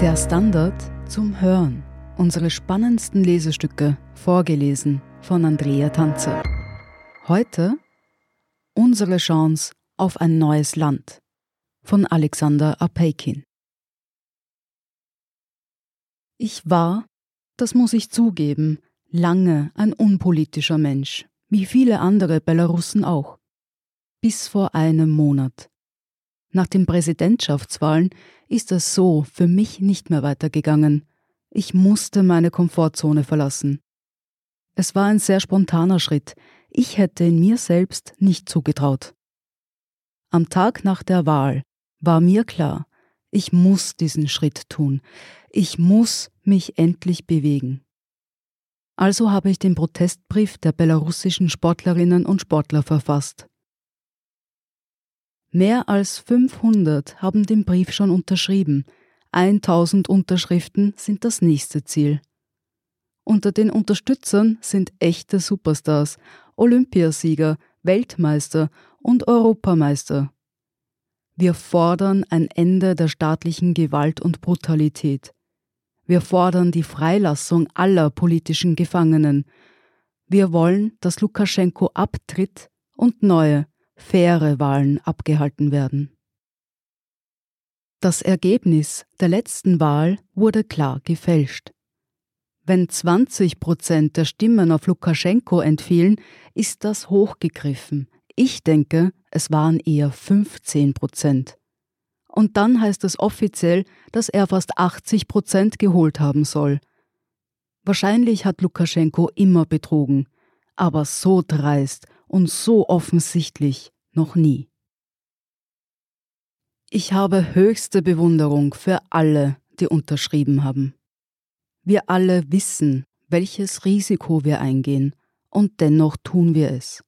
Der Standard zum Hören. Unsere spannendsten Lesestücke, vorgelesen von Andrea Tanzer. Heute Unsere Chance auf ein neues Land von Alexander Apeikin. Ich war, das muss ich zugeben, lange ein unpolitischer Mensch, wie viele andere Belarussen auch. Bis vor einem Monat. Nach den Präsidentschaftswahlen ist es so für mich nicht mehr weitergegangen. Ich musste meine Komfortzone verlassen. Es war ein sehr spontaner Schritt. Ich hätte in mir selbst nicht zugetraut. Am Tag nach der Wahl war mir klar, ich muss diesen Schritt tun. Ich muss mich endlich bewegen. Also habe ich den Protestbrief der belarussischen Sportlerinnen und Sportler verfasst. Mehr als 500 haben den Brief schon unterschrieben. 1000 Unterschriften sind das nächste Ziel. Unter den Unterstützern sind echte Superstars, Olympiasieger, Weltmeister und Europameister. Wir fordern ein Ende der staatlichen Gewalt und Brutalität. Wir fordern die Freilassung aller politischen Gefangenen. Wir wollen, dass Lukaschenko abtritt und neue, faire Wahlen abgehalten werden. Das Ergebnis der letzten Wahl wurde klar gefälscht. Wenn 20 Prozent der Stimmen auf Lukaschenko entfielen, ist das hochgegriffen. Ich denke, es waren eher 15 Prozent. Und dann heißt es offiziell, dass er fast 80 Prozent geholt haben soll. Wahrscheinlich hat Lukaschenko immer betrogen, aber so dreist und so offensichtlich noch nie. Ich habe höchste Bewunderung für alle, die unterschrieben haben. Wir alle wissen, welches Risiko wir eingehen, und dennoch tun wir es.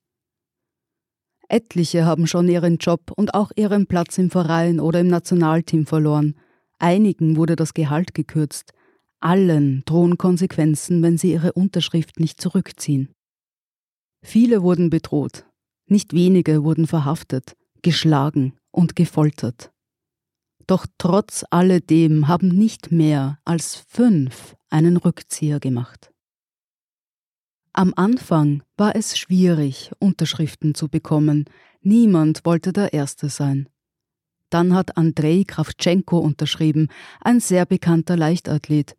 Etliche haben schon ihren Job und auch ihren Platz im Verein oder im Nationalteam verloren. Einigen wurde das Gehalt gekürzt. Allen drohen Konsequenzen, wenn sie ihre Unterschrift nicht zurückziehen. Viele wurden bedroht. Nicht wenige wurden verhaftet, geschlagen und gefoltert. Doch trotz alledem haben nicht mehr als fünf einen Rückzieher gemacht. Am Anfang war es schwierig, Unterschriften zu bekommen. Niemand wollte der Erste sein. Dann hat Andrei Kravtschenko unterschrieben, ein sehr bekannter Leichtathlet.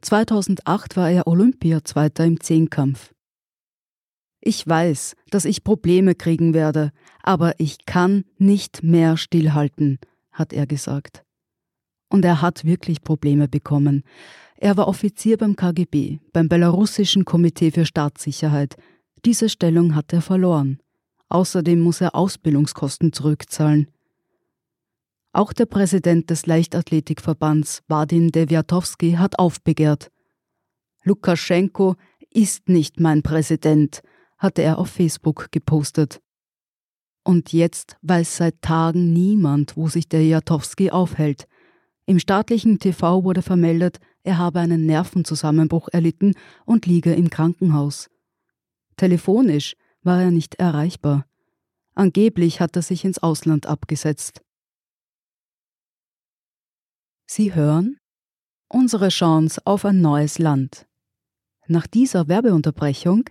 2008 war er Olympiazweiter im Zehnkampf. Ich weiß, dass ich Probleme kriegen werde, aber ich kann nicht mehr stillhalten, hat er gesagt. Und er hat wirklich Probleme bekommen. Er war Offizier beim KGB, beim belarussischen Komitee für Staatssicherheit. Diese Stellung hat er verloren. Außerdem muss er Ausbildungskosten zurückzahlen. Auch der Präsident des Leichtathletikverbands, Vadim Deviatowski, hat aufbegehrt. Lukaschenko ist nicht mein Präsident, hatte er auf Facebook gepostet. Und jetzt weiß seit Tagen niemand, wo sich Deviatowski aufhält. Im staatlichen TV wurde vermeldet, er habe einen Nervenzusammenbruch erlitten und liege im Krankenhaus. Telefonisch war er nicht erreichbar. Angeblich hat er sich ins Ausland abgesetzt. Sie hören unsere Chance auf ein neues Land. Nach dieser Werbeunterbrechung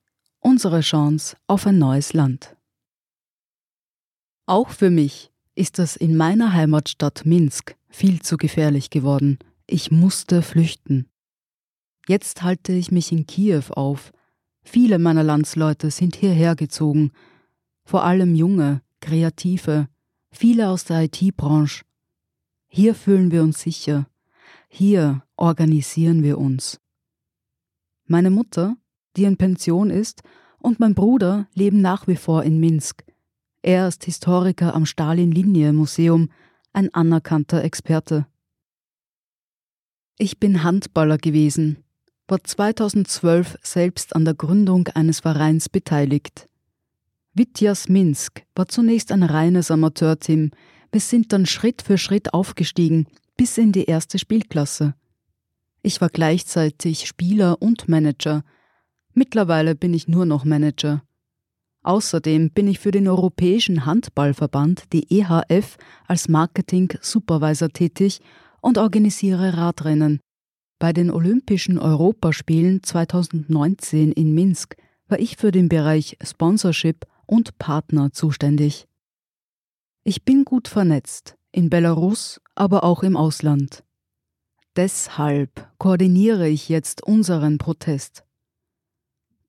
Unsere Chance auf ein neues Land. Auch für mich ist das in meiner Heimatstadt Minsk viel zu gefährlich geworden. Ich musste flüchten. Jetzt halte ich mich in Kiew auf. Viele meiner Landsleute sind hierher gezogen, vor allem junge, kreative, viele aus der IT-Branche. Hier fühlen wir uns sicher. Hier organisieren wir uns. Meine Mutter, die in Pension ist, und mein Bruder leben nach wie vor in Minsk. Er ist Historiker am Stalin-Linie-Museum ein anerkannter Experte. Ich bin Handballer gewesen. war 2012 selbst an der Gründung eines Vereins beteiligt. Vityas Minsk war zunächst ein reines Amateurteam. Wir sind dann Schritt für Schritt aufgestiegen bis in die erste Spielklasse. Ich war gleichzeitig Spieler und Manager. Mittlerweile bin ich nur noch Manager. Außerdem bin ich für den Europäischen Handballverband, die EHF, als Marketing-Supervisor tätig und organisiere Radrennen. Bei den Olympischen Europaspielen 2019 in Minsk war ich für den Bereich Sponsorship und Partner zuständig. Ich bin gut vernetzt, in Belarus, aber auch im Ausland. Deshalb koordiniere ich jetzt unseren Protest.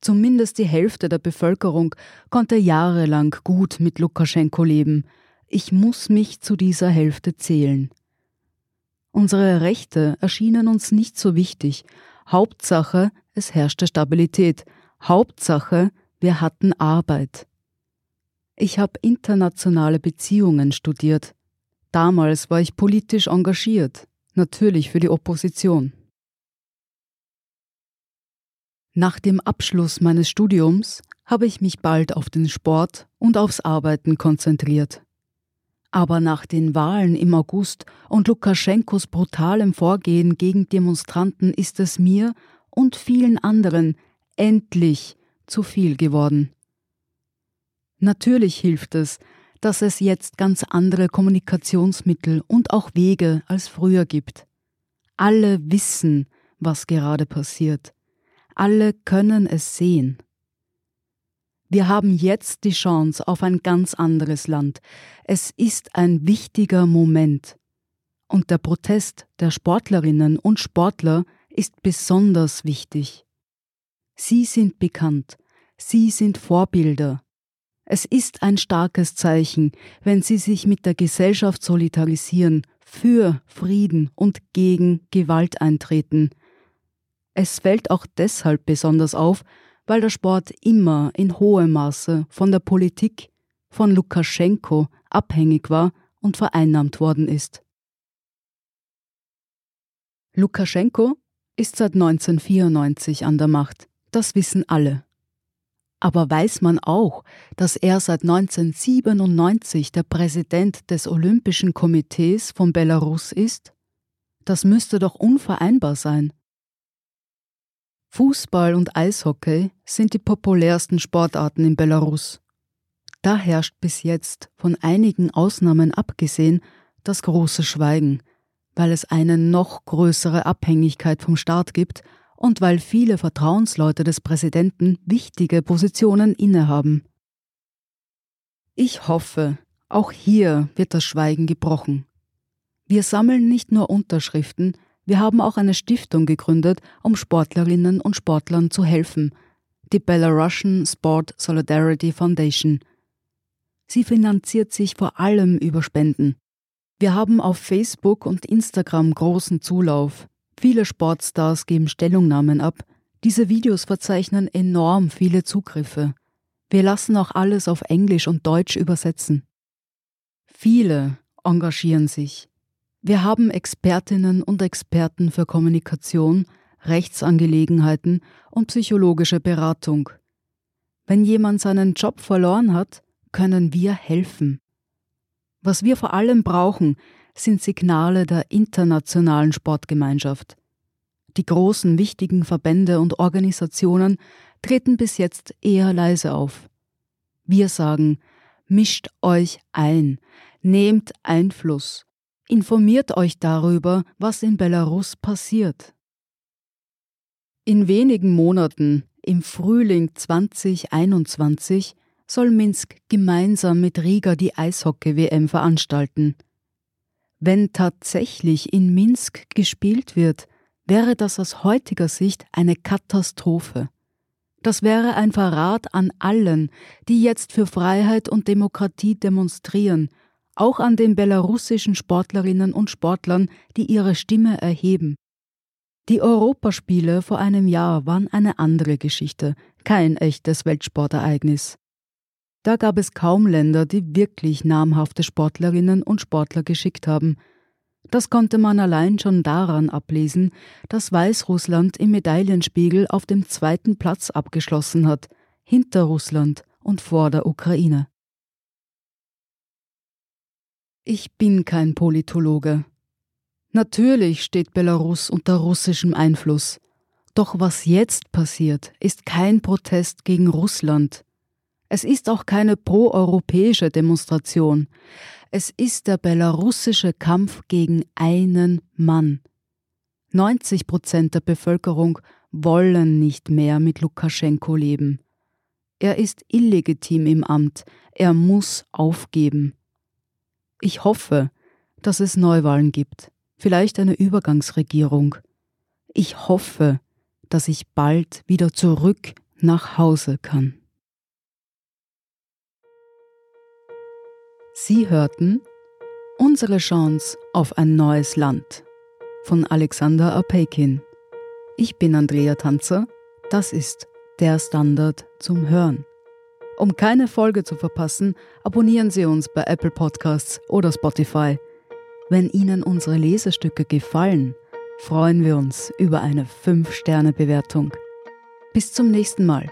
Zumindest die Hälfte der Bevölkerung konnte jahrelang gut mit Lukaschenko leben. Ich muss mich zu dieser Hälfte zählen. Unsere Rechte erschienen uns nicht so wichtig. Hauptsache, es herrschte Stabilität. Hauptsache, wir hatten Arbeit. Ich habe internationale Beziehungen studiert. Damals war ich politisch engagiert, natürlich für die Opposition. Nach dem Abschluss meines Studiums habe ich mich bald auf den Sport und aufs Arbeiten konzentriert. Aber nach den Wahlen im August und Lukaschenkos brutalem Vorgehen gegen Demonstranten ist es mir und vielen anderen endlich zu viel geworden. Natürlich hilft es, dass es jetzt ganz andere Kommunikationsmittel und auch Wege als früher gibt. Alle wissen, was gerade passiert. Alle können es sehen. Wir haben jetzt die Chance auf ein ganz anderes Land. Es ist ein wichtiger Moment. Und der Protest der Sportlerinnen und Sportler ist besonders wichtig. Sie sind bekannt, sie sind Vorbilder. Es ist ein starkes Zeichen, wenn sie sich mit der Gesellschaft solidarisieren, für Frieden und gegen Gewalt eintreten. Es fällt auch deshalb besonders auf, weil der Sport immer in hohem Maße von der Politik, von Lukaschenko abhängig war und vereinnahmt worden ist. Lukaschenko ist seit 1994 an der Macht, das wissen alle. Aber weiß man auch, dass er seit 1997 der Präsident des Olympischen Komitees von Belarus ist? Das müsste doch unvereinbar sein. Fußball und Eishockey sind die populärsten Sportarten in Belarus. Da herrscht bis jetzt, von einigen Ausnahmen abgesehen, das große Schweigen, weil es eine noch größere Abhängigkeit vom Staat gibt und weil viele Vertrauensleute des Präsidenten wichtige Positionen innehaben. Ich hoffe, auch hier wird das Schweigen gebrochen. Wir sammeln nicht nur Unterschriften, wir haben auch eine Stiftung gegründet, um Sportlerinnen und Sportlern zu helfen, die Belarusian Sport Solidarity Foundation. Sie finanziert sich vor allem über Spenden. Wir haben auf Facebook und Instagram großen Zulauf. Viele Sportstars geben Stellungnahmen ab. Diese Videos verzeichnen enorm viele Zugriffe. Wir lassen auch alles auf Englisch und Deutsch übersetzen. Viele engagieren sich. Wir haben Expertinnen und Experten für Kommunikation, Rechtsangelegenheiten und psychologische Beratung. Wenn jemand seinen Job verloren hat, können wir helfen. Was wir vor allem brauchen, sind Signale der internationalen Sportgemeinschaft. Die großen wichtigen Verbände und Organisationen treten bis jetzt eher leise auf. Wir sagen, mischt euch ein, nehmt Einfluss, Informiert euch darüber, was in Belarus passiert. In wenigen Monaten, im Frühling 2021, soll Minsk gemeinsam mit Riga die Eishockey-WM veranstalten. Wenn tatsächlich in Minsk gespielt wird, wäre das aus heutiger Sicht eine Katastrophe. Das wäre ein Verrat an allen, die jetzt für Freiheit und Demokratie demonstrieren auch an den belarussischen Sportlerinnen und Sportlern, die ihre Stimme erheben. Die Europaspiele vor einem Jahr waren eine andere Geschichte, kein echtes Weltsportereignis. Da gab es kaum Länder, die wirklich namhafte Sportlerinnen und Sportler geschickt haben. Das konnte man allein schon daran ablesen, dass Weißrussland im Medaillenspiegel auf dem zweiten Platz abgeschlossen hat, hinter Russland und vor der Ukraine. Ich bin kein Politologe. Natürlich steht Belarus unter russischem Einfluss. Doch was jetzt passiert, ist kein Protest gegen Russland. Es ist auch keine proeuropäische Demonstration. Es ist der belarussische Kampf gegen einen Mann. 90 Prozent der Bevölkerung wollen nicht mehr mit Lukaschenko leben. Er ist illegitim im Amt, er muss aufgeben. Ich hoffe, dass es Neuwahlen gibt, vielleicht eine Übergangsregierung. Ich hoffe, dass ich bald wieder zurück nach Hause kann. Sie hörten Unsere Chance auf ein neues Land von Alexander Apeikin. Ich bin Andrea Tanzer, das ist der Standard zum Hören. Um keine Folge zu verpassen, abonnieren Sie uns bei Apple Podcasts oder Spotify. Wenn Ihnen unsere Lesestücke gefallen, freuen wir uns über eine 5-Sterne-Bewertung. Bis zum nächsten Mal.